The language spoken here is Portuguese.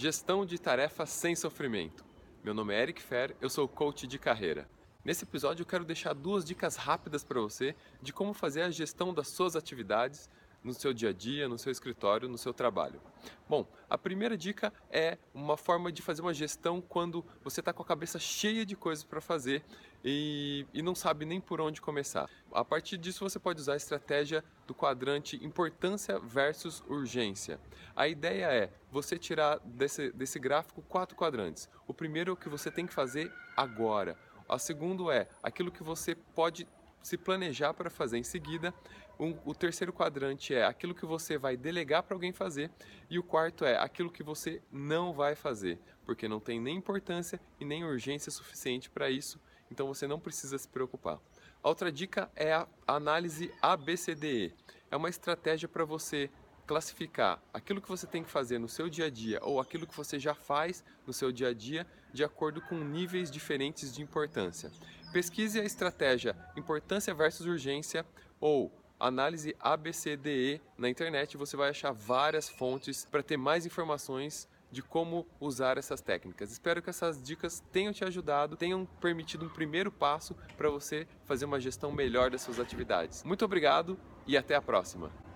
Gestão de tarefas sem sofrimento. Meu nome é Eric Fer, eu sou coach de carreira. Nesse episódio eu quero deixar duas dicas rápidas para você de como fazer a gestão das suas atividades no seu dia a dia, no seu escritório, no seu trabalho. Bom, a primeira dica é uma forma de fazer uma gestão quando você está com a cabeça cheia de coisas para fazer e, e, não sabe nem por onde começar. A partir disso, você pode usar a estratégia do quadrante importância versus urgência. A ideia é você tirar desse, desse gráfico quatro quadrantes. O primeiro é o que você tem que fazer agora. A segundo é aquilo que você pode se planejar para fazer em seguida. Um, o terceiro quadrante é aquilo que você vai delegar para alguém fazer. E o quarto é aquilo que você não vai fazer, porque não tem nem importância e nem urgência suficiente para isso, então você não precisa se preocupar. A outra dica é a análise ABCDE. É uma estratégia para você classificar aquilo que você tem que fazer no seu dia a dia ou aquilo que você já faz no seu dia a dia de acordo com níveis diferentes de importância. Pesquise a estratégia importância versus urgência ou análise ABCDE na internet, você vai achar várias fontes para ter mais informações de como usar essas técnicas. Espero que essas dicas tenham te ajudado, tenham permitido um primeiro passo para você fazer uma gestão melhor das suas atividades. Muito obrigado e até a próxima!